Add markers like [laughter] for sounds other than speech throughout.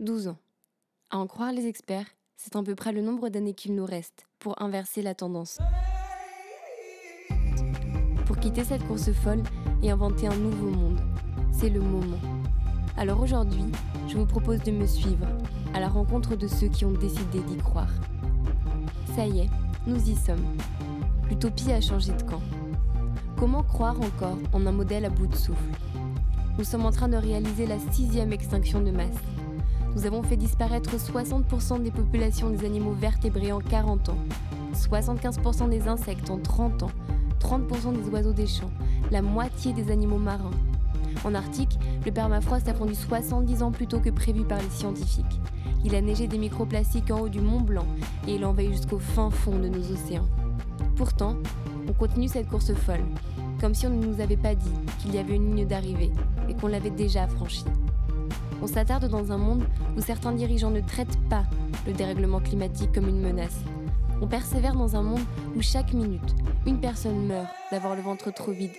12 ans. À en croire les experts, c'est à peu près le nombre d'années qu'il nous reste pour inverser la tendance. Pour quitter cette course folle et inventer un nouveau monde, c'est le moment. Alors aujourd'hui, je vous propose de me suivre à la rencontre de ceux qui ont décidé d'y croire. Ça y est, nous y sommes. L'utopie a changé de camp. Comment croire encore en un modèle à bout de souffle? Nous sommes en train de réaliser la sixième extinction de masse. Nous avons fait disparaître 60% des populations des animaux vertébrés en 40 ans, 75% des insectes en 30 ans, 30% des oiseaux des champs, la moitié des animaux marins. En Arctique, le permafrost a fondu 70 ans plus tôt que prévu par les scientifiques. Il a neigé des microplastiques en haut du Mont Blanc et il envahit jusqu'au fin fond de nos océans. Pourtant, on continue cette course folle, comme si on ne nous avait pas dit qu'il y avait une ligne d'arrivée et qu'on l'avait déjà franchie. On s'attarde dans un monde où certains dirigeants ne traitent pas le dérèglement climatique comme une menace. On persévère dans un monde où chaque minute, une personne meurt d'avoir le ventre trop vide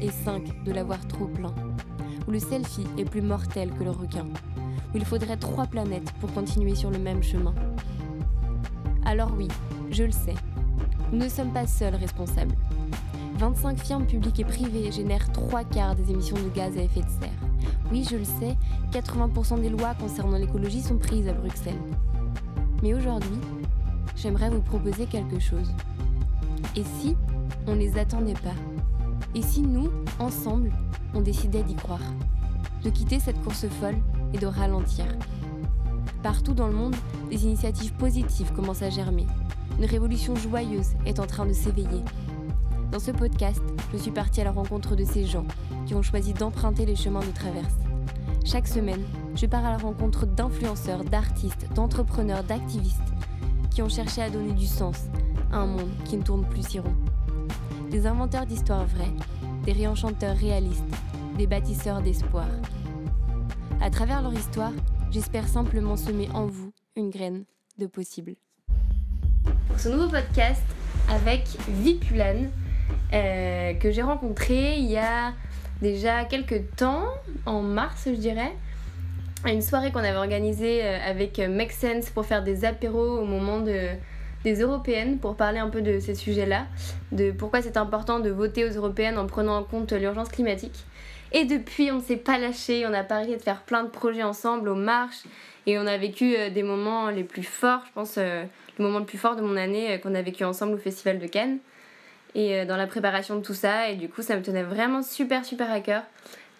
et cinq de l'avoir trop plein. Où le selfie est plus mortel que le requin. Où il faudrait trois planètes pour continuer sur le même chemin. Alors oui, je le sais, nous ne sommes pas seuls responsables. 25 firmes publiques et privées génèrent trois quarts des émissions de gaz à effet de serre. Oui, je le sais, 80% des lois concernant l'écologie sont prises à Bruxelles. Mais aujourd'hui, j'aimerais vous proposer quelque chose. Et si on ne les attendait pas? Et si nous, ensemble, on décidait d'y croire? De quitter cette course folle et de ralentir Partout dans le monde, des initiatives positives commencent à germer. Une révolution joyeuse est en train de s'éveiller. Dans ce podcast, je suis partie à la rencontre de ces gens qui ont choisi d'emprunter les chemins de traverse. Chaque semaine, je pars à la rencontre d'influenceurs, d'artistes, d'entrepreneurs, d'activistes qui ont cherché à donner du sens à un monde qui ne tourne plus si rond. Des inventeurs d'histoires vraies, des réenchanteurs réalistes, des bâtisseurs d'espoir. À travers leur histoire, j'espère simplement semer en vous une graine de possible. Pour ce nouveau podcast avec Vipulane, euh, que j'ai rencontré il y a déjà quelques temps, en mars je dirais, à une soirée qu'on avait organisée euh, avec Make Sense pour faire des apéros au moment de, des européennes pour parler un peu de ces sujets-là, de pourquoi c'est important de voter aux européennes en prenant en compte l'urgence climatique. Et depuis, on ne s'est pas lâché, on a parié de faire plein de projets ensemble aux marches et on a vécu euh, des moments les plus forts, je pense le moment le plus fort de mon année qu'on a vécu ensemble au Festival de Cannes et euh, dans la préparation de tout ça. Et du coup, ça me tenait vraiment super, super à cœur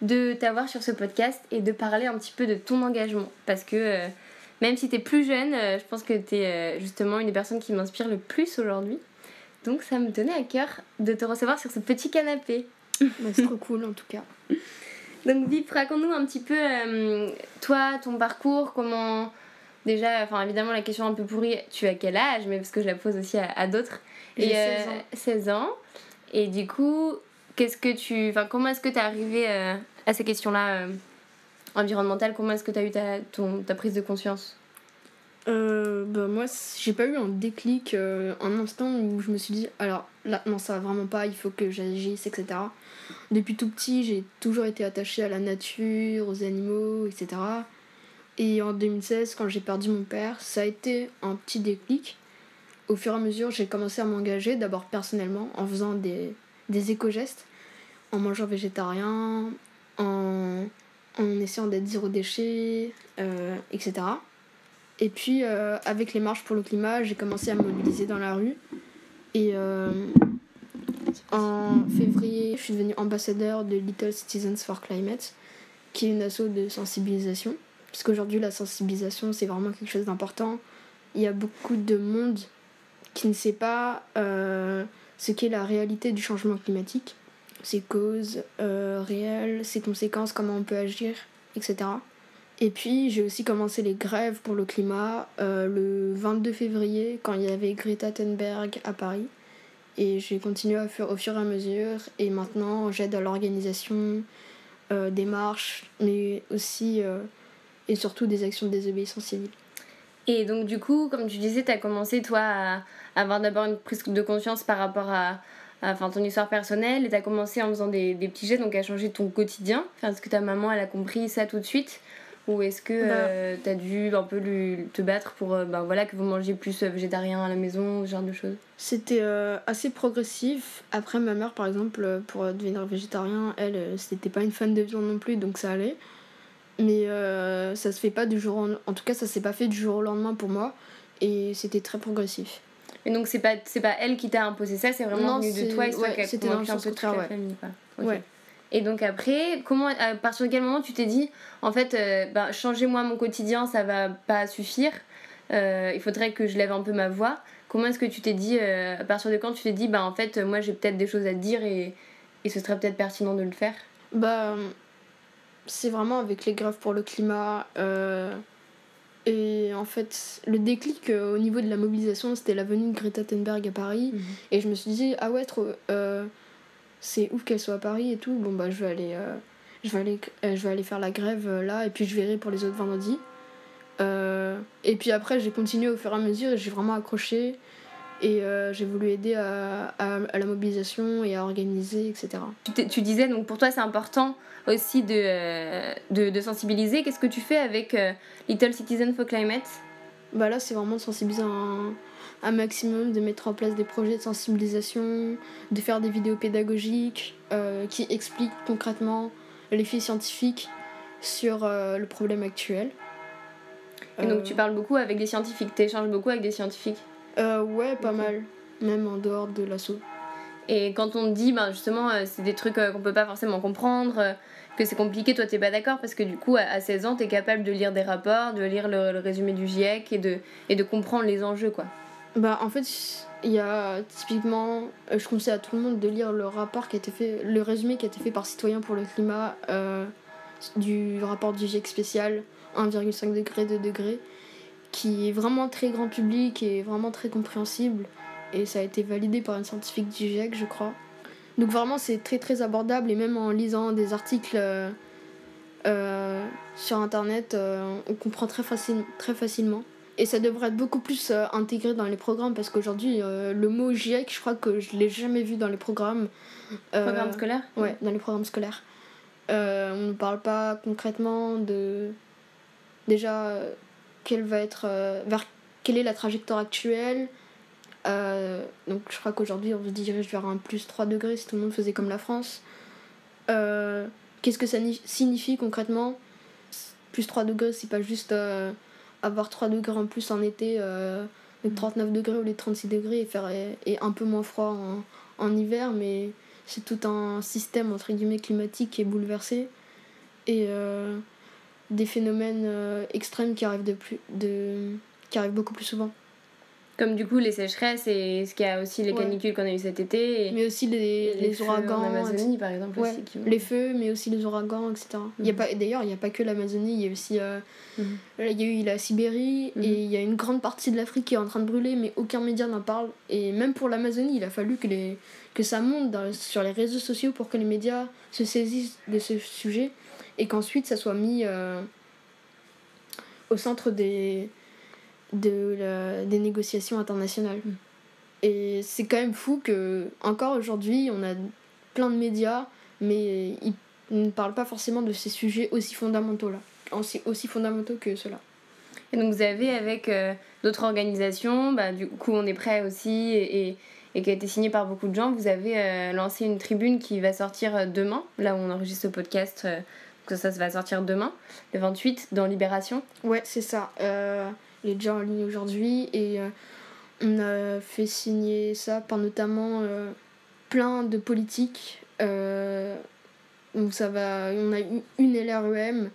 de t'avoir sur ce podcast et de parler un petit peu de ton engagement. Parce que euh, même si tu es plus jeune, euh, je pense que tu es justement une des personnes qui m'inspire le plus aujourd'hui. Donc ça me tenait à cœur de te recevoir sur ce petit canapé. Bah, c'est trop cool en tout cas. Donc Vip, raconte-nous un petit peu toi, ton parcours, comment... Déjà, enfin évidemment la question un peu pourrie, tu as quel âge? Mais parce que je la pose aussi à d'autres. Et 16 ans. 16 ans. Et du coup, qu'est-ce que tu, enfin, comment est-ce que tu es arrivé euh, à ces questions-là euh, environnementales? Comment est-ce que tu as eu ta, ton, ta prise de conscience? Euh, bah moi j'ai pas eu un déclic un instant où je me suis dit alors là non ça va vraiment pas il faut que j'agisse etc depuis tout petit j'ai toujours été attachée à la nature aux animaux etc et en 2016 quand j'ai perdu mon père ça a été un petit déclic au fur et à mesure, j'ai commencé à m'engager, d'abord personnellement, en faisant des, des éco-gestes, en mangeant végétarien, en, en essayant d'être zéro déchet, euh, etc. Et puis, euh, avec les marches pour le climat, j'ai commencé à me mobiliser dans la rue. Et euh, en février, je suis devenue ambassadeur de Little Citizens for Climate, qui est une asso de sensibilisation. Parce qu'aujourd'hui, la sensibilisation, c'est vraiment quelque chose d'important. Il y a beaucoup de monde qui ne sait pas euh, ce qu'est la réalité du changement climatique, ses causes euh, réelles, ses conséquences, comment on peut agir, etc. Et puis j'ai aussi commencé les grèves pour le climat euh, le 22 février quand il y avait Greta Thunberg à Paris. Et j'ai continué à faire au fur et à mesure. Et maintenant j'aide à l'organisation des marches, mais aussi et surtout des actions de désobéissance civile. Et donc, du coup, comme tu disais, tu as commencé, toi, à avoir d'abord une prise de conscience par rapport à, enfin, ton histoire personnelle. Et tu as commencé en faisant des, des petits gestes, donc à changer ton quotidien. Enfin, parce que ta maman, elle a compris ça tout de suite? Ou est-ce que bah. tu as dû un peu lui, te battre pour ben, voilà, que vous mangez plus végétarien à la maison, ce genre de choses? C'était assez progressif. Après, ma mère, par exemple, pour devenir végétarien, elle, c'était pas une fan de viande non plus, donc ça allait. Mais ça se fait pas du jour au... En tout cas, ça s'est pas fait du jour au lendemain pour moi. Et c'était très progressif. Mais donc c'est pas c'est pas elle qui t'a imposé ça, c'est vraiment venu de toi et toi qui a convaincu un peu toute la famille quoi. Ouais. Et donc après, comment à partir de quel moment tu t'es dit en fait euh, bah, changer moi mon quotidien, ça va pas suffire. Euh, il faudrait que je lève un peu ma voix. Comment est-ce que tu t'es dit euh, à partir de quand tu t'es dit bah en fait moi j'ai peut-être des choses à dire et, et ce serait peut-être pertinent de le faire? Bah c'est vraiment avec les grèves pour le climat et en fait, le déclic euh, au niveau de la mobilisation, c'était la venue de Greta Thunberg à Paris. Mhm. Et je me suis dit, ah ouais, trop, euh, c'est ouf qu'elle soit à Paris et tout. Bon, bah, je vais aller, euh, je vais aller, je vais aller faire la grève là, et puis je verrai pour les autres vendredis. et puis après, j'ai continué au fur et à mesure, et j'ai vraiment accroché. Et j'ai voulu aider à, à, à, la mobilisation et à organiser, etc. Tu, tu disais, donc pour toi, c'est important aussi de, euh, de, de sensibiliser. Qu'est-ce que tu fais avec euh, Little Citizen for Climate? Bah Là, c'est vraiment de sensibiliser un, un, maximum, de mettre en place des projets de sensibilisation, de faire des vidéos pédagogiques euh, qui expliquent concrètement l'effet scientifique sur le problème actuel. Et donc tu parles beaucoup avec des scientifiques, tu échanges beaucoup avec des scientifiques? Ouais, pas mal, même en dehors de l'assaut. Et quand on dit, ben justement, c'est des trucs qu'on peut pas forcément comprendre, que c'est compliqué, toi t'es pas d'accord parce que du coup à 16 ans t'es capable de lire des rapports, de lire le, résumé du GIEC et de, et de comprendre les enjeux quoi. Bah en fait il y a typiquement, euh, je conseille à tout le monde de lire le rapport qui a été fait, le résumé qui a été fait par Citoyens pour le climat euh, du rapport du GIEC spécial 1,5 degré, 2 degrés, qui est vraiment très grand public et vraiment très compréhensible et ça a été validé par une scientifique du GIEC je crois. Donc vraiment c'est très très abordable et même en lisant des articles euh, euh, sur internet, euh, on comprend très, très facilement. Et ça devrait être beaucoup plus intégré dans les programmes parce qu'aujourd'hui le mot GIEC, je crois que je l'ai jamais vu dans les programmes. programmes scolaires Ouais, dans les programmes scolaires. on ne parle pas concrètement de déjà quelle va être vers quelle est la trajectoire actuelle euh, donc je crois qu'aujourd'hui on se dirige vers un plus 3 degrés si tout le monde faisait comme la France. Euh, qu'est-ce que ça signifie concrètement? Plus 3 degrés, c'est pas juste euh, avoir 3 degrés en plus en été, donc 39 mm. degrés ou les 36 degrés et, faire, et, un peu moins froid en, en hiver, mais c'est tout un système entre guillemets climatique qui est bouleversé et des phénomènes extrêmes qui arrivent, de plus, de, qui arrivent beaucoup plus souvent. Comme du coup les sécheresses et ce qu'il y a aussi les canicules qu'on a eu cet été. mais aussi les, les, ouragans. En Amazonie par exemple. Aussi, Les feux, mais aussi les ouragans, etc. Il y a mhm. pas, d'ailleurs, il n'y a pas que l'Amazonie, il y a aussi. Euh, mhm. y a eu la Sibérie mhm. et il y a une grande partie de l'Afrique qui est en train de brûler, mais aucun média n'en parle. Et même pour l'Amazonie, il a fallu que, les, que ça monte sur les réseaux sociaux pour que les médias se saisissent de ce sujet et qu'ensuite ça soit mis euh, au centre des des négociations internationales. Et c'est quand même fou que, encore aujourd'hui, on a plein de médias, mais ils ne parlent pas forcément de ces sujets aussi fondamentaux là, aussi, aussi fondamentaux que cela. Et donc vous avez avec euh, d'autres organisations, bah, du coup on est prêt aussi et, et, qui a été signé par beaucoup de gens, vous avez euh, lancé une tribune qui va sortir demain, là où on enregistre ce podcast, que ça, ça va sortir demain, le 28, dans Libération. Ouais, c'est ça il est déjà en ligne aujourd'hui et euh, on a fait signer ça par notamment euh, plein de politiques. Euh, donc ça va, on a eu une LREM,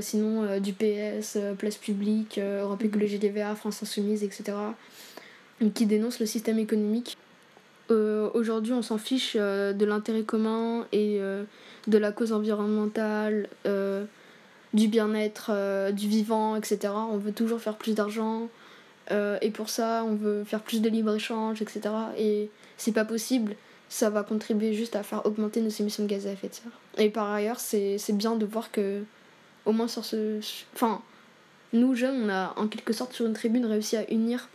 sinon du PS, Place Publique, Europe Écologie des Verts, France Insoumise, etc. qui dénoncent le système économique. Aujourd'hui, on s'en fiche de l'intérêt commun et de la cause environnementale du bien-être, euh, du vivant, etc. On veut toujours faire plus d'argent. Euh, et pour ça, on veut faire plus de libre-échange, etc. Et c'est pas possible. Ça va contribuer juste à faire augmenter nos émissions de gaz à effet de serre. Et par ailleurs, c'est bien de voir que, au moins sur ce. Enfin, nous jeunes, on a en quelque sorte sur une tribune réussi à unir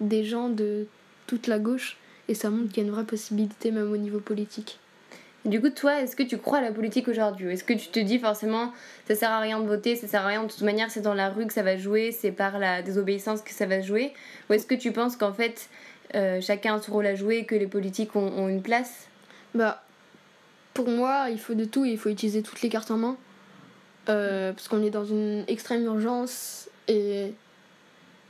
des gens de toute la gauche. Et ça montre qu'il y a une vraie possibilité, même au niveau politique. Du coup, toi, est-ce que tu crois à la politique aujourd'hui? Est-ce que tu te dis forcément, ça sert à rien de voter, ça sert à rien, de toute manière, c'est dans la rue que ça va jouer, c'est par la désobéissance que ça va jouer? Ou est-ce que tu penses qu'en fait, euh, chacun a son rôle à jouer, que les politiques ont, une place? Bah, pour moi, il faut de tout et il faut utiliser toutes les cartes en main. Euh, parce qu'on est dans une extrême urgence et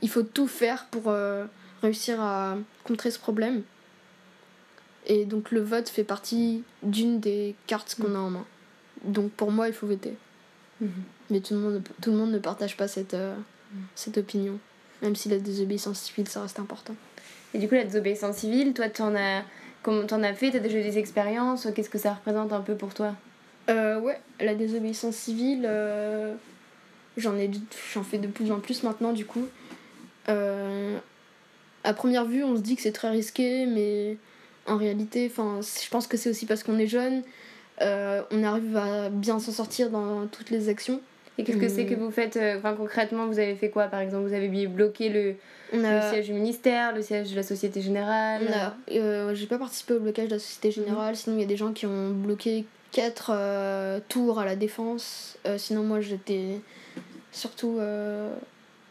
il faut tout faire pour euh, réussir à contrer ce problème. Et donc le vote fait partie d'une des cartes qu'on a en main. Donc pour moi, il faut voter. Mhm. Mais tout le, monde, tout le monde ne partage pas cette, euh, mhm. cette opinion. Même si la désobéissance civile, ça reste important. Et du coup, la désobéissance civile, toi, tu en as, comment t'en as fait? Tu as déjà eu des expériences? Qu'est-ce que ça représente un peu pour toi? Euh, Ouais, la désobéissance civile, euh, j'en ai j'en fais de plus en plus maintenant, du coup. Euh, à première vue, on se dit que c'est très risqué, mais en réalité, je pense que c'est aussi parce qu'on est jeune, euh, on arrive à bien s'en sortir dans toutes les actions. Et qu'est-ce que c'est que vous faites euh, enfin, concrètement Vous avez fait quoi par exemple? Vous avez bloqué le, le siège du ministère, le siège de la Société Générale? Euh, J'ai pas participé au blocage de la Société mhm. Générale, sinon il y a des gens qui ont bloqué quatre tours à la défense. sinon, moi j'étais surtout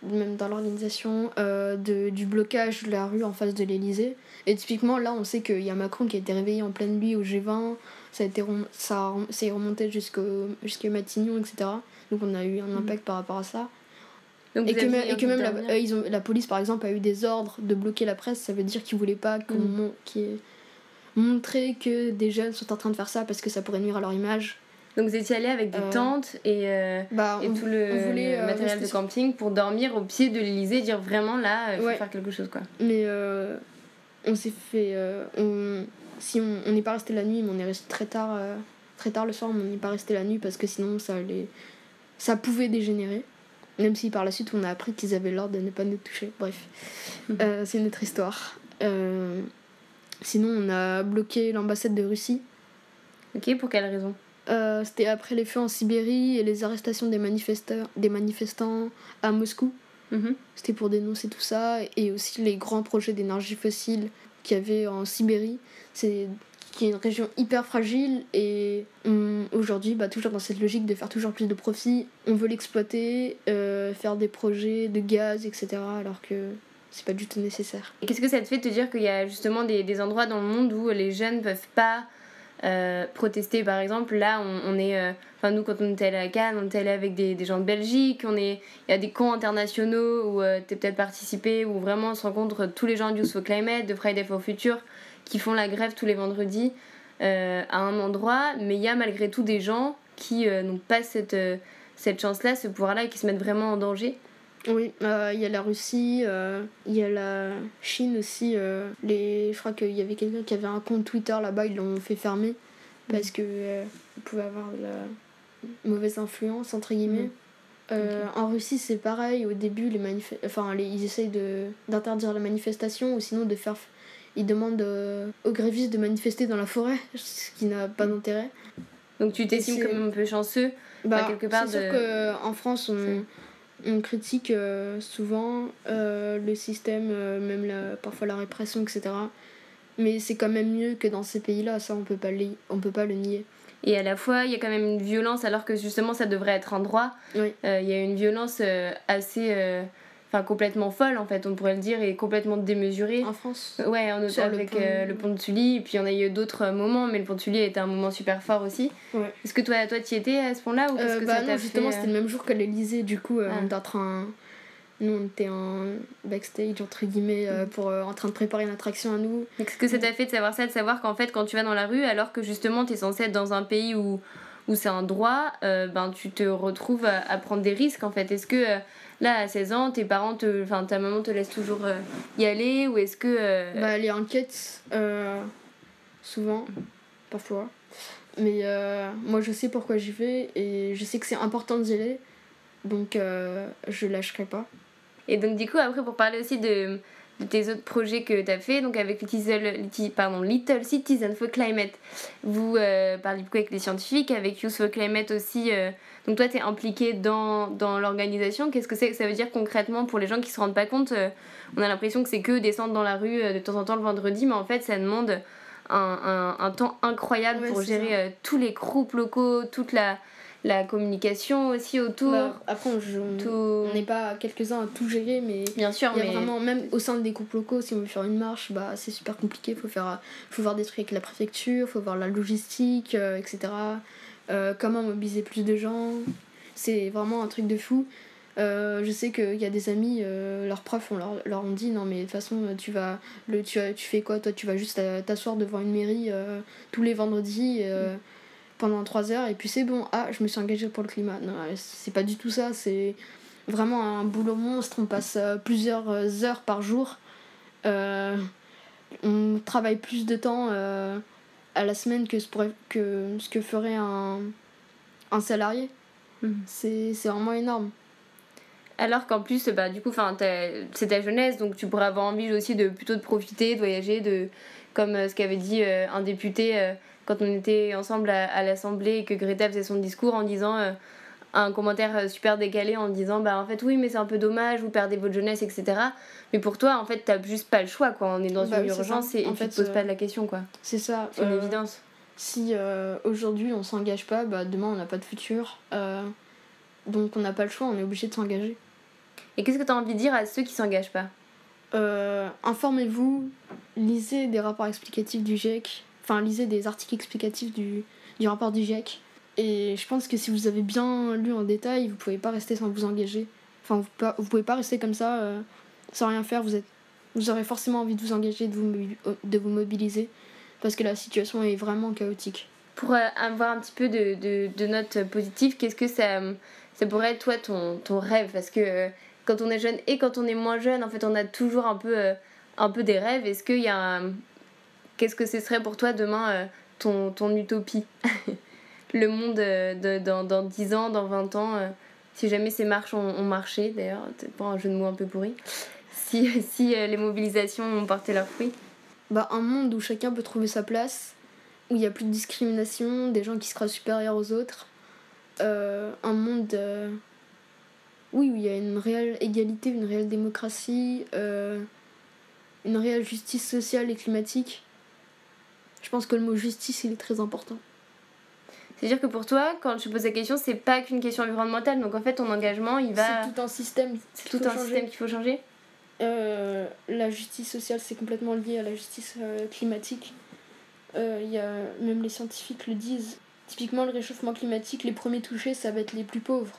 même dans l'organisation, du blocage de la rue en face de l'Elysée. Et typiquement, là, on sait qu'il y a Macron qui a été réveillé en pleine nuit au G20, ça a été ça s'est remonté jusqu'à Matignon, etc. Donc on a eu un mhm. impact par rapport à ça. et que, même, et que même la, euh, ils ont, la police, par exemple, a eu des ordres de bloquer la presse, ça veut dire qu'ils voulaient pas qu'on mhm. montrer que des jeunes sont en train de faire ça parce que ça pourrait nuire à leur image. Donc vous étiez allé avec des euh, tentes et, euh, bah, et tout le, euh, matériel de camping pour dormir au pied de l'Elysée, dire vraiment là, il faut faire quelque chose quoi. Mais on s'est fait. on, si on n'est pas resté la nuit, mais on est resté très tard, très tard le soir, mais on n'est pas resté la nuit parce que sinon ça allait, ça pouvait dégénérer. Même si par la suite on a appris qu'ils avaient l'ordre de ne pas nous toucher. Bref, [laughs] c'est une autre histoire. sinon on a bloqué l'ambassade de Russie. Ok, pour quelle raison? Euh, c'était après les feux en Sibérie et les arrestations des, manifestants, des manifestants à Moscou. Mhm. C'était pour dénoncer tout ça. Et aussi les grands projets d'énergie fossile qu'il y avait en Sibérie. C'est qui est une région hyper fragile et aujourd'hui, bah, toujours dans cette logique de faire toujours plus de profit, on veut l'exploiter, euh, faire des projets de gaz, etc. alors que c'est pas du tout nécessaire. Et qu'est-ce que ça te fait te dire qu'il y a justement des, des endroits dans le monde où les jeunes peuvent pas euh, protester par exemple là on, est euh, enfin nous quand on était allé à Cannes on était allé avec des, des gens de Belgique on est il y a des camps internationaux où euh, tu es peut-être participé où vraiment on se rencontre tous les gens du Youth for Climate de Friday for Future qui font la grève tous les vendredis à un endroit. Mais il y a malgré tout des gens qui n'ont pas cette, cette chance là ce pouvoir là et qui se mettent vraiment en danger oui, euh, il y a la Russie, euh, il y a la Chine aussi. Euh, les, je crois qu'il y avait quelqu'un qui avait un compte Twitter là-bas, ils l'ont fait fermer parce que pouvait avoir de la mauvaise influence entre guillemets. Mm. En Russie, c'est pareil. Au début, les enfin, ils essayent de d'interdire la manifestation ou sinon de faire. Ils demandent aux grévistes de manifester dans la forêt, [laughs] ce qui n'a pas mm. d'intérêt. Donc tu t'estimes comme un peu chanceux bah, quelque part. C'est sûr qu'en France, on on critique euh, souvent euh, le système, euh, même la, parfois la répression, etc. Mais c'est quand même mieux que dans ces pays-là, ça on peut pas on peut pas le nier. Et à la fois, il y a quand même une violence alors que justement ça devrait être un droit. Il y a une violence assez enfin complètement folle en fait on pourrait le dire et complètement démesurée. En France. Ouais en avec euh, le pont, de Sully et puis on a eu d'autres moments mais le pont de Sully était un moment super fort aussi. Ouais. est-ce que toi toi y étais à ce point-là ou euh, que bah non justement c'était le même jour que l'Elysée du coup euh, ah. on était en train nous on était en backstage entre guillemets pour en train de préparer une attraction à nous. Qu'est-ce que ça t'a fait de savoir ça de savoir qu'en fait quand tu vas dans la rue alors que justement tu es censé être dans un pays où où c'est un droit ben tu te retrouves à, à, prendre des risques en fait. Est-ce que Là, à 16 ans, tes parents, te, enfin ta maman te laisse toujours euh, y aller ou est-ce que. Euh, bah, les enquêtes, euh, souvent, parfois. Mais moi, je sais pourquoi j'y vais et je sais que c'est important d'y aller. Donc, je lâcherai pas. Et donc, du coup, après, pour parler aussi de, tes autres projets que tu as fait, donc avec Little, pardon, Little Citizen for Climate, vous parlez beaucoup avec les scientifiques, avec Youth for Climate aussi donc toi, tu es impliqué dans, dans l'organisation. Qu'est-ce que c'est? Ça veut dire concrètement pour les gens qui se rendent pas compte euh, On a l'impression que c'est que descendre dans la rue euh, de temps en temps le vendredi, mais en fait, ça demande un, un, temps incroyable pour gérer tous les groupes locaux, toute la, la communication aussi autour. Bah, après, on n'est pas quelques-uns à tout gérer, mais bien sûr, y a vraiment, même au sein des groupes locaux, si on veut faire une marche, bah, c'est super compliqué. Il faut, faire, faut voir des trucs avec la préfecture, il faut voir la logistique, euh, etc. Euh, comment mobiliser plus de gens. C'est vraiment un truc de fou. Euh, je sais qu'il y a des amis, leurs profs on leur, leur ont dit non mais de toute façon tu vas le tu, tu fais quoi toi tu vas juste t'asseoir devant une mairie tous les vendredis pendant 3 heures et puis c'est bon, ah, je me suis engagée pour le climat. Non, c'est pas du tout ça, c'est vraiment un boulot monstre. On passe euh, plusieurs euh, heures par jour. Euh, on travaille plus de temps à la semaine que ce, que, ce que ferait un, un salarié. Mhm. C'est vraiment énorme. Alors qu'en plus, bah, du coup, c'est ta jeunesse, donc tu pourrais avoir envie aussi de plutôt de profiter, de voyager, de, comme ce qu'avait dit un député quand on était ensemble à, l'Assemblée et que Greta faisait son discours en disant euh, un commentaire euh, super décalé en disant bah en fait oui mais c'est un peu dommage vous perdez votre jeunesse etc mais pour toi en fait t'as juste pas le choix quoi. On est dans bah une urgence et, en fait, tu te poses pas de la question quoi. c'est ça c'est une évidence. si euh, aujourd'hui on s'engage pas bah demain on n'a pas de futur donc on n'a pas le choix on est obligé de s'engager. Et qu'est-ce que tu as envie de dire à ceux qui s'engagent pas? Informez-vous lisez des rapports explicatifs du GIEC enfin lisez des articles explicatifs du, du rapport du GIEC. Et je pense que si vous avez bien lu en détail, vous pouvez pas rester sans vous engager. Enfin, vous, pouvez pas rester comme ça euh, sans rien faire. Vous, êtes, vous aurez forcément envie de vous engager, de vous, de vous mobiliser, parce que la situation est vraiment chaotique. Pour euh, avoir un petit peu de, de, de notes positives, qu'est-ce que ça, ça pourrait être, toi, ton, ton rêve? Parce que euh, quand on est jeune et quand on est moins jeune, en fait, on a toujours un peu, un peu des rêves. Est-ce qu'il y a un, Qu'est-ce que ce serait pour toi demain euh, ton, ton utopie [laughs] Le monde euh, dans, dans 10 ans, dans 20 ans, euh, si jamais ces marches ont, marché, d'ailleurs, c'est pas un jeu de mots un peu pourri, si, [laughs] si les mobilisations ont porté leurs fruits bah, Un monde où chacun peut trouver sa place, où il n'y a plus de discrimination, des gens qui se supérieurs aux autres. un monde oui, où il y a une réelle égalité, une réelle démocratie, une réelle justice sociale et climatique. Je pense que le mot justice, il est très important. C'est-à-dire que pour toi, quand je pose la question, c'est pas qu'une question environnementale. Donc en fait, ton engagement, il va. C'est tout un système. C'est tout un système qu'il faut changer. Euh, la justice sociale, c'est complètement lié à la justice euh, climatique. Euh, y a, même les scientifiques le disent. Typiquement, le réchauffement climatique, les premiers touchés, ça va être les plus pauvres.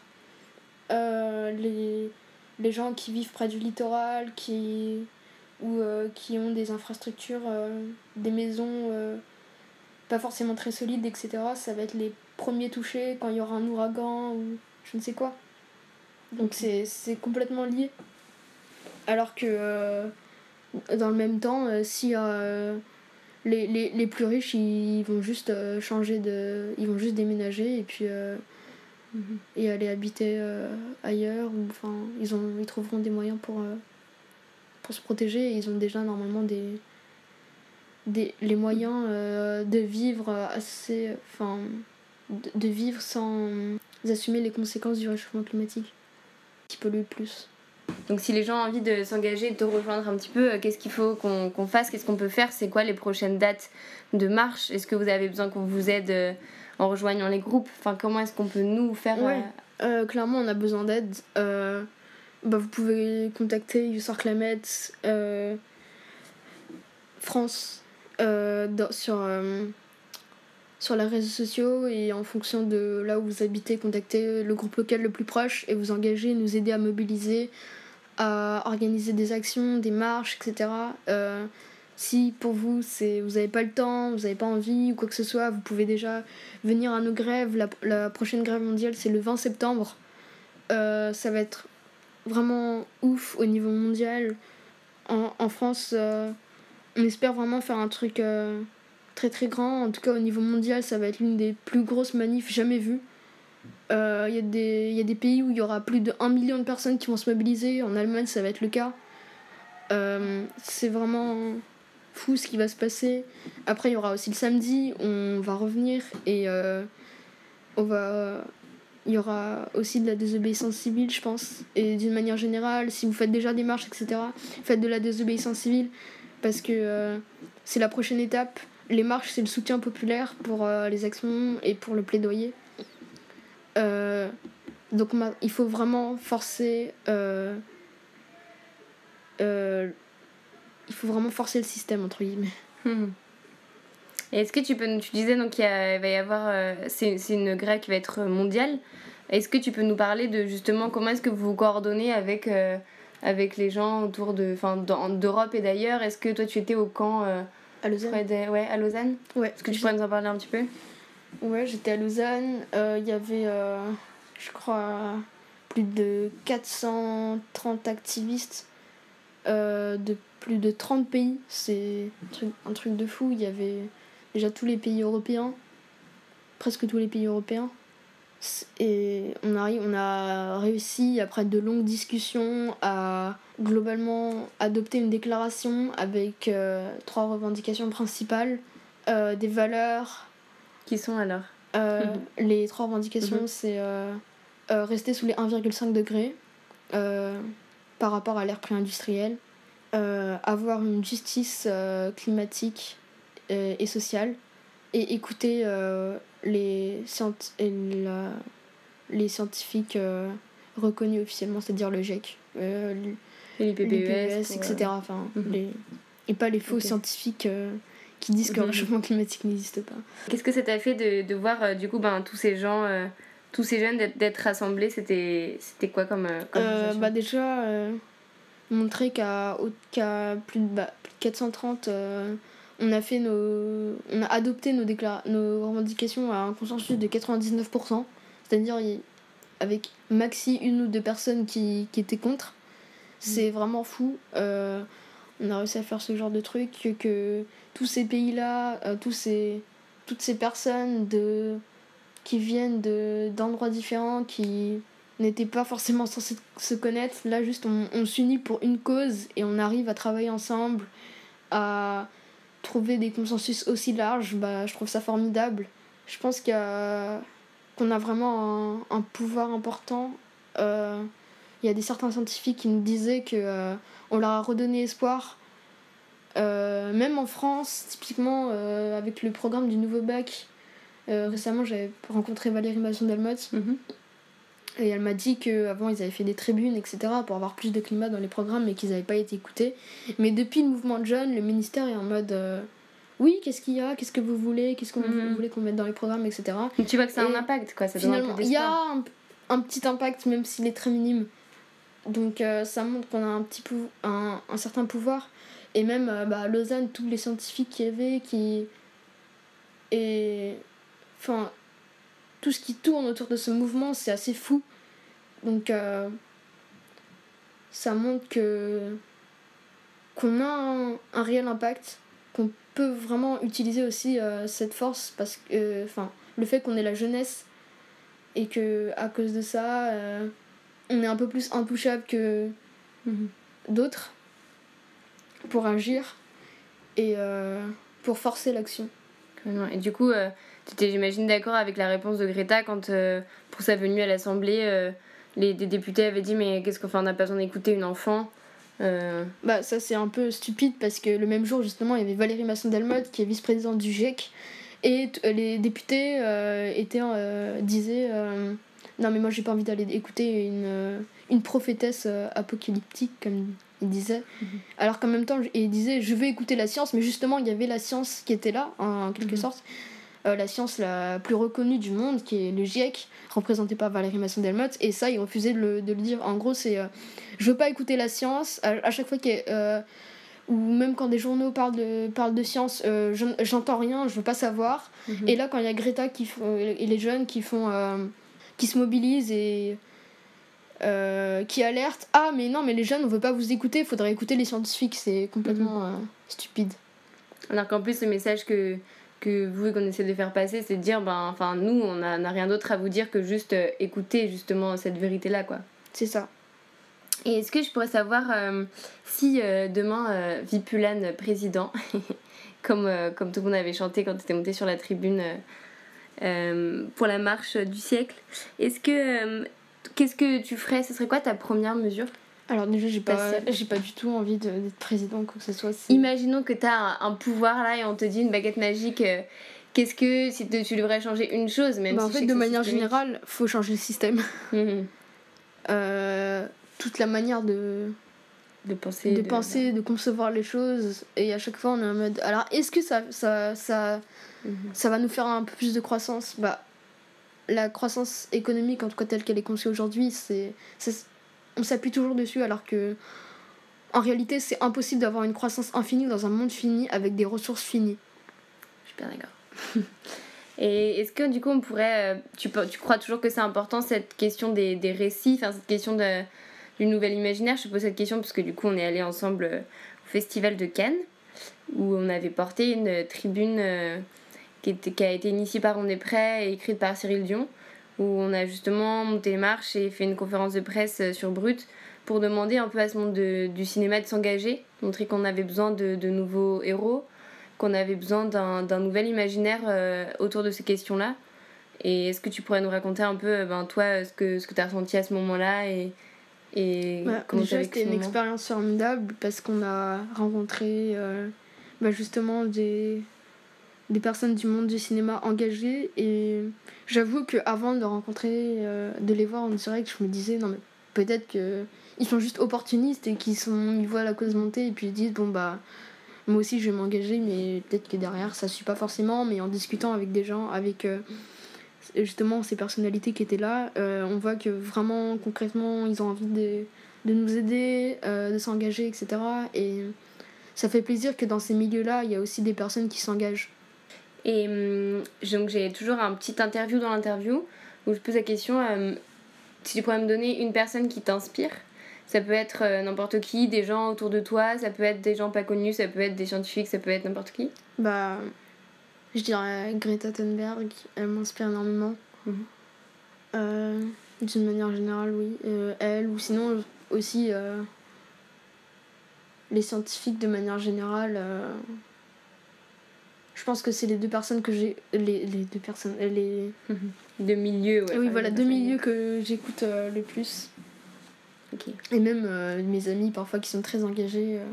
les, les gens qui vivent près du littoral, qui ou euh, qui ont des infrastructures, euh, des maisons euh, pas forcément très solides, etc. Ça va être les premiers touchés quand il y aura un ouragan ou je ne sais quoi. Donc c'est complètement lié. Alors que dans le même temps, si les, les, les, plus riches, ils vont juste changer de. Ils vont juste déménager et puis. Mhm. et aller habiter ailleurs. Ou, enfin, ils, ont, ils trouveront des moyens pour, pour se protéger. Ils ont déjà normalement des, des les moyens euh, de vivre assez. Enfin, de, vivre sans assumer les conséquences du réchauffement climatique qui pollue plus. Donc si les gens ont envie de s'engager, de te rejoindre un petit peu, euh, qu'est-ce qu'il faut qu'on fasse, qu'est-ce qu'on peut faire, c'est quoi les prochaines dates de marche? Est-ce que vous avez besoin qu'on vous aide euh, en rejoignant les groupes? Enfin, comment est-ce qu'on peut nous faire Clairement, on a besoin d'aide bah, vous pouvez contacter Youssor Clamet euh, France euh, sur, euh, sur les réseaux sociaux et en fonction de là où vous habitez, contacter le groupe local le plus proche et vous engager, nous aider à mobiliser, à organiser des actions, des marches, etc. si pour vous, c'est, vous n'avez pas le temps, vous n'avez pas envie ou quoi que ce soit, vous pouvez déjà venir à nos grèves. La, la prochaine grève mondiale, c'est le 20 septembre. ça va être vraiment ouf au niveau mondial. En, en France, euh, on espère vraiment faire un truc euh, très très grand. En tout cas, au niveau mondial, ça va être l'une des plus grosses manifs jamais vues. Il euh, y, a des pays où il y aura plus de 1 million de personnes qui vont se mobiliser. En Allemagne, ça va être le cas. c'est vraiment fou ce qui va se passer. Après, il y aura aussi le samedi, on va revenir et on va il y aura aussi de la désobéissance civile, je pense. Et d'une manière générale, si vous faites déjà des marches, etc., faites de la désobéissance civile parce que euh, c'est la prochaine étape. les marches, c'est le soutien populaire pour les actions et pour le plaidoyer. donc il faut vraiment forcer il faut vraiment forcer le système entre guillemets. Est-ce que tu peux tu disais donc qu'il va y avoir c'est une grève qui va être mondiale. Est-ce que tu peux nous parler de justement comment est-ce que vous vous coordonnez avec avec les gens autour de, enfin, d'Europe et d'ailleurs? Est-ce que toi tu étais au camp euh, à Lausanne Ouais, à Lausanne? Ouais. Est-ce que tu pourrais nous en parler un petit peu? Ouais, j'étais à Lausanne. Euh, il y avait, euh, je crois, plus de 430 activistes de plus de 30 pays. C'est un truc, un truc de fou. Il y avait déjà tous les pays européens, presque tous les pays européens. Et on, arrive, on a réussi, après de longues discussions, à globalement adopter une déclaration avec euh, trois revendications principales, euh, des valeurs. Qui sont alors? Euh, [laughs] Les trois revendications, mhm. c'est rester sous les 1,5 degrés par rapport à l'ère pré-industrielle, avoir une justice climatique et sociale, et écouter les, les scientifiques euh, reconnus officiellement, c'est-à-dire le GIEC, euh, l'IPBES, etc. Euh, enfin, mhm. les, et pas les faux scientifiques qui disent que le mhm. réchauffement climatique n'existe pas. Qu'est-ce que ça t'a fait de, de voir du coup ben, tous ces gens, tous ces jeunes d'être rassemblés C'était quoi comme, comme bah Déjà, montrer qu'à plus, de, bah, plus de 430 on a fait nos on a adopté nos nos revendications à un consensus de 99%, c'est-à-dire avec maxi une ou deux personnes qui, étaient contre. C'est mm. vraiment fou. Euh, on a réussi à faire ce genre de truc que, tous ces pays-là, euh, tous ces toutes ces personnes de qui viennent de d'endroits différents qui n'étaient pas forcément censés se connaître, là juste on, on s'unit pour une cause et on arrive à travailler ensemble à trouver des consensus aussi larges, bah, je trouve ça formidable. Je pense qu'on a vraiment un, pouvoir important. Euh, il y a des certains scientifiques qui nous disaient que euh, on leur a redonné espoir. Euh, même en France, typiquement avec le programme du nouveau bac, récemment j'avais rencontré Valérie Masson-Delmotte. Mhm. Et elle m'a dit qu'avant ils avaient fait des tribunes, etc., pour avoir plus de climat dans les programmes, mais qu'ils n'avaient pas été écoutés. Mais depuis le mouvement de jeunes, le ministère est en mode euh, oui, qu'est-ce qu'il y a, qu'est-ce que vous voulez, qu'est-ce que vous mhm. voulez qu'on mette dans les programmes, etc. Donc tu vois que ça a un impact, quoi, ça Finalement, il y a un, petit impact, même s'il est très minime. Donc euh, ça montre qu'on a un, petit un, un, certain pouvoir. Et même euh, bah, à Lausanne, tous les scientifiques qui y avait, qui. Et. Enfin, tout ce qui tourne autour de ce mouvement, c'est assez fou. Donc euh, ça montre que qu'on a un, réel impact, qu'on peut vraiment utiliser aussi euh, cette force parce que enfin le fait qu'on est la jeunesse et que à cause de ça euh, on est un peu plus intouchable que mhm. d'autres pour agir et pour forcer l'action. Et du coup, tu étais, j'imagine, d'accord avec la réponse de Greta quand, euh, pour sa venue à l'Assemblée, euh, les, députés avaient dit Mais qu'est-ce qu'on fait On n'a pas besoin d'écouter une enfant. Euh. Bah, ça, c'est un peu stupide parce que le même jour, justement, il y avait Valérie Masson-Delmotte qui est vice-présidente du GIEC. Et les députés étaient, disaient Non, mais moi, j'ai pas envie d'aller écouter une, une prophétesse apocalyptique, comme il disait. Mhm. Alors qu'en même temps, il disait Je veux écouter la science, mais justement, il y avait la science qui était là, en quelque mhm. sorte. Euh, la science la plus reconnue du monde, qui est le GIEC, représenté par Valérie Masson-Delmotte, et ça, ils refusaient de le, de le dire. En gros, c'est euh, je veux pas écouter la science, à, chaque fois qu'il euh, ou même quand des journaux parlent de, parlent de science, j'entends rien, je veux pas savoir. Mhm. Et là, quand il y a Greta qui et les jeunes qui font qui se mobilisent et qui alertent Ah, mais non, mais les jeunes, on veut pas vous écouter, il faudrait écouter les scientifiques, c'est complètement mhm. stupide. Alors qu'en plus, le message que, que vous qu'on essaie de faire passer, c'est de dire, ben, enfin, nous, on n'a rien d'autre à vous dire que juste euh, écouter justement cette vérité-là, quoi. C'est ça. Et est-ce que je pourrais savoir euh, si euh, demain, Vipulan président, [laughs] comme, comme tout le monde avait chanté quand tu étais monté sur la tribune pour la marche du siècle, est-ce que. Qu'est-ce que tu ferais? Ce serait quoi ta première mesure? Alors déjà, j'ai pas, j'ai pas du tout envie de- d'être président ou quoi que ce soit. Imaginons que tu as un, un pouvoir là et on te dit une baguette magique. euh, Qu'est-ce que si te- tu devrais changer une chose même Bah, si en fait, de manière systémique. générale, faut changer le système. [laughs] Mhm. Euh, toute la manière de, De penser. de penser, de concevoir les choses. Et à chaque fois, on est en mode. Alors, est-ce que ça, ça, ça, Mhm. ça va nous faire un peu plus de croissance? Bah, la croissance économique, en tout cas telle qu'elle est conçue aujourd'hui, c'est, c'est- on s'appuie toujours dessus, alors que. En réalité, c'est impossible d'avoir une croissance infinie dans un monde fini avec des ressources finies. Je suis bien d'accord. [laughs] Et est-ce que du coup on pourrait. euh, Tu, tu crois toujours que c'est important cette question des, des récits, cette question de, du nouvel imaginaire? Je te pose cette question parce que du coup on est allé ensemble euh, au festival de Cannes où on avait porté une tribune euh, qui, qui a été initiée par On est prêt et écrite par Cyril Dion où on a justement monté les marches et fait une conférence de presse euh, sur Brut pour demander un peu à ce monde de- du cinéma de s'engager, montrer qu'on avait besoin de, de nouveaux héros, qu'on avait besoin d'un nouvel imaginaire euh, autour de ces questions-là. Et est-ce que tu pourrais nous raconter un peu, euh, ben, toi, ce que, ce que tu as ressenti à ce moment-là et, et Ouais, comment tu déjà, c'était une expérience formidable parce qu'on a rencontré euh, bah, justement des, des personnes du monde du cinéma engagées. Et j'avoue qu'avant de rencontrer, euh, de les voir en direct, je me disais, non, mais peut-être que ils sont juste opportunistes et qu'ils sont, ils voient la cause monter et puis ils disent, bon, bah, moi aussi je vais m'engager, mais peut-être que derrière ça suit pas forcément. Mais en discutant avec des gens, avec. euh, justement ces personnalités qui étaient là, euh, on voit que vraiment concrètement ils ont envie de, de nous aider, de s'engager, etc. Et ça fait plaisir que dans ces milieux-là, il y a aussi des personnes qui s'engagent. Et hum, donc j'ai toujours un petit interview dans l'interview où je pose la question euh, si tu pourrais me donner une personne qui t'inspire. Ça peut être euh, n'importe qui, des gens autour de toi, ça peut être des gens pas connus, ça peut être des scientifiques, ça peut être n'importe qui. Bah, je dirais Greta Thunberg, elle m'inspire énormément. Mhm. Euh, D'une manière générale, oui. Euh, elle, ou sinon aussi les scientifiques de manière générale. Euh, je pense que c'est les deux personnes que j'ai. Les, les deux personnes. Les... [laughs] De milieu, ouais. oui, voilà, deux milieux que j'écoute euh, le plus. Ok. Et même euh, mes amis, parfois, qui sont très engagés, euh,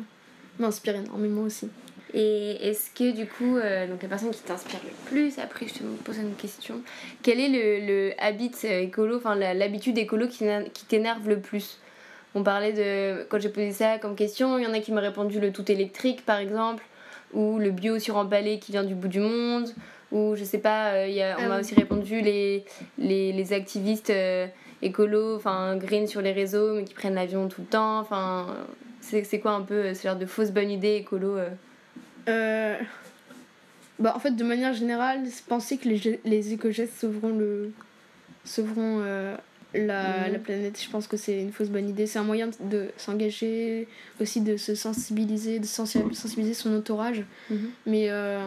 m'inspirent énormément aussi. Et est-ce que du coup, euh, donc la personne qui t'inspire le plus, après je te pose une question, quel est le, le habit euh, écolo, enfin l'habitude écolo qui, qui t'énerve le plus? On parlait de, quand j'ai posé ça comme question, il y en a qui m'ont répondu le tout électrique par exemple, ou le bio suremballé qui vient du bout du monde, ou je sais pas, euh, y a, on Ah m'a oui. aussi répondu les, les, les activistes euh, écolos, enfin green sur les réseaux, mais qui prennent l'avion tout le temps, enfin c'est c'est quoi un peu euh, ce genre de fausse bonne idée écolo euh? Bah, en fait, de manière générale, penser que les, les éco-gestes sauveront, le, sauveront euh, la, Mhm. la planète, je pense que c'est une fausse bonne idée. C'est un moyen de s'engager, aussi de se sensibiliser, de sensi- sensibiliser son entourage. Mhm. Mais euh,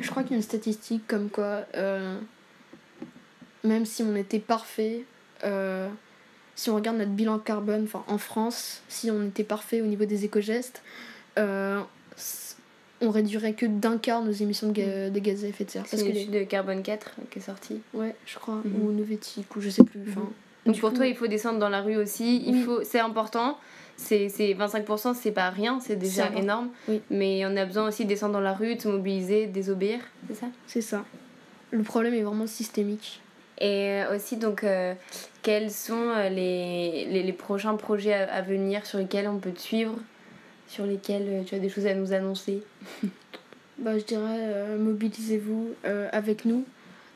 je crois qu'il y a une statistique comme quoi, euh, même si on était parfait, euh, si on regarde notre bilan carbone, en France, si on était parfait au niveau des éco-gestes, on réduirait que d'un quart nos émissions de, ga- de gaz à effet de serre. C'est Parce que une les... étude de Carbone 4 qui est sortie. Ouais, je crois, Mhm. ou Novetic, ou je sais plus. enfin. Donc pour coup- toi, il faut descendre dans la rue aussi. Il Oui. faut, c'est important. C'est, c'est 25%, c'est pas rien, c'est déjà énorme. Oui. Mais on a besoin aussi de descendre dans la rue, de se mobiliser, de désobéir, c'est ça? C'est ça. Le problème est vraiment systémique. Et euh, aussi, donc, euh, quels sont euh, les, les, les prochains projets à, à venir sur lesquels on peut te suivre? Sur lesquels euh, tu as des choses à nous annoncer [laughs] Bah, je dirais, euh, mobilisez-vous euh, avec nous.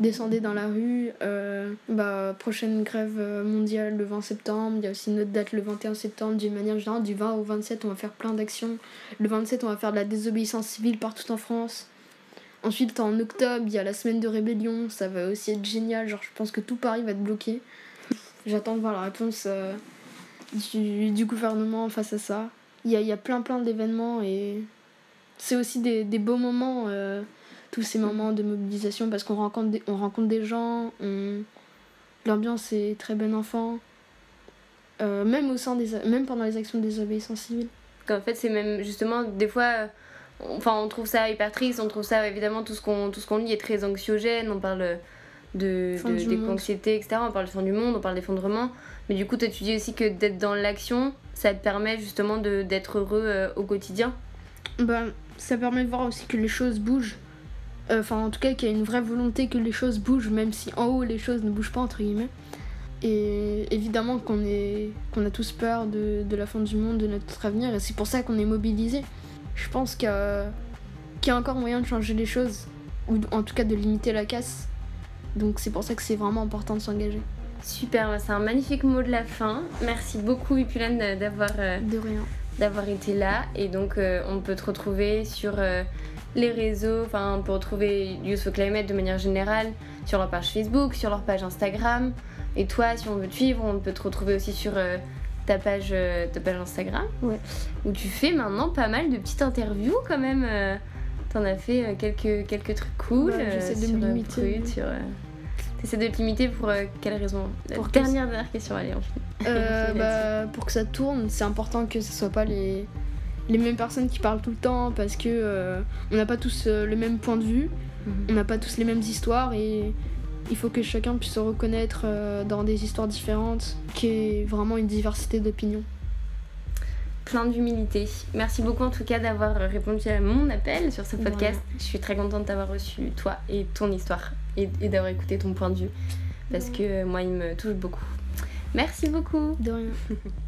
Descendez dans la rue. euh, bah, prochaine grève mondiale le 20 septembre. Il y a aussi une autre date le 21 septembre. D'une manière générale, du 20 au 27, on va faire plein d'actions. Le 27, on va faire de la désobéissance civile partout en France. Ensuite, en octobre, il y a la semaine de rébellion. Ça va aussi être génial. Genre, je pense que tout Paris va être bloqué. [laughs] J'attends de voir la réponse du, du gouvernement face à ça. Il y a, y a plein plein d'événements et c'est aussi des, des beaux moments, euh, tous ces moments de mobilisation, parce qu'on rencontre des, on rencontre des gens, on... l'ambiance est très bon enfant, Euh, même, au sein des, même pendant les actions de désobéissance civile. Qu'en fait, c'est même justement, des fois, enfin, on trouve ça hyper triste, on trouve ça évidemment, tout ce qu'on tout ce qu'on lit est très anxiogène, on parle de, de- des anxiétés, etc. On parle de fin du monde, on parle d'effondrement. Mais du coup, toi, tu dis aussi que d'être dans l'action, ça te permet justement d'être heureux euh, au quotidien. Bah, ça permet de voir aussi que les choses bougent. Euh, Enfin, en tout cas, qu'il y a une vraie volonté que les choses bougent, même si en haut les choses ne bougent pas, entre guillemets. Et évidemment qu'on qu'on a tous peur de, de la fin du monde, de notre avenir, et c'est pour ça qu'on est mobilisé. Je pense qu'il y, qu'il y a encore moyen de changer les choses, ou en tout cas de limiter la casse. Donc c'est pour ça que c'est vraiment important de s'engager. Super, bah, c'est un magnifique mot de la fin. Merci beaucoup, Ipulane, euh, d'avoir euh, été là. Et donc, euh, on peut te retrouver sur euh, les réseaux, enfin, on peut retrouver Youth for Climate de manière générale sur leur page Facebook, sur leur page Instagram. Et toi, si on veut te suivre, on peut te retrouver aussi sur ta, page, ta page Instagram. Ouais. Où tu fais maintenant pas mal de petites interviews quand même. T'en as fait quelques, quelques trucs cool. Ouais, j'essaie de sur, me T'essaies de te limiter pour euh, quelle raison? La Pour que- dernière, dernière question, allez, on finit. Euh, [laughs] bah, pour que ça tourne, c'est important que ce soit pas les, les mêmes personnes qui parlent tout le temps parce que euh, on n'a pas tous le même point de vue, on n'a pas tous les mêmes histoires et il faut que chacun puisse se reconnaître dans des histoires différentes, qu'il y ait vraiment une diversité d'opinions. plein d'humilité. Merci beaucoup en tout cas d'avoir répondu à mon appel sur ce podcast. Je suis très contente d'avoir reçu toi et ton histoire et, et d'avoir écouté ton point de vue parce que euh, moi il me touche beaucoup. Merci beaucoup. De rien. [laughs]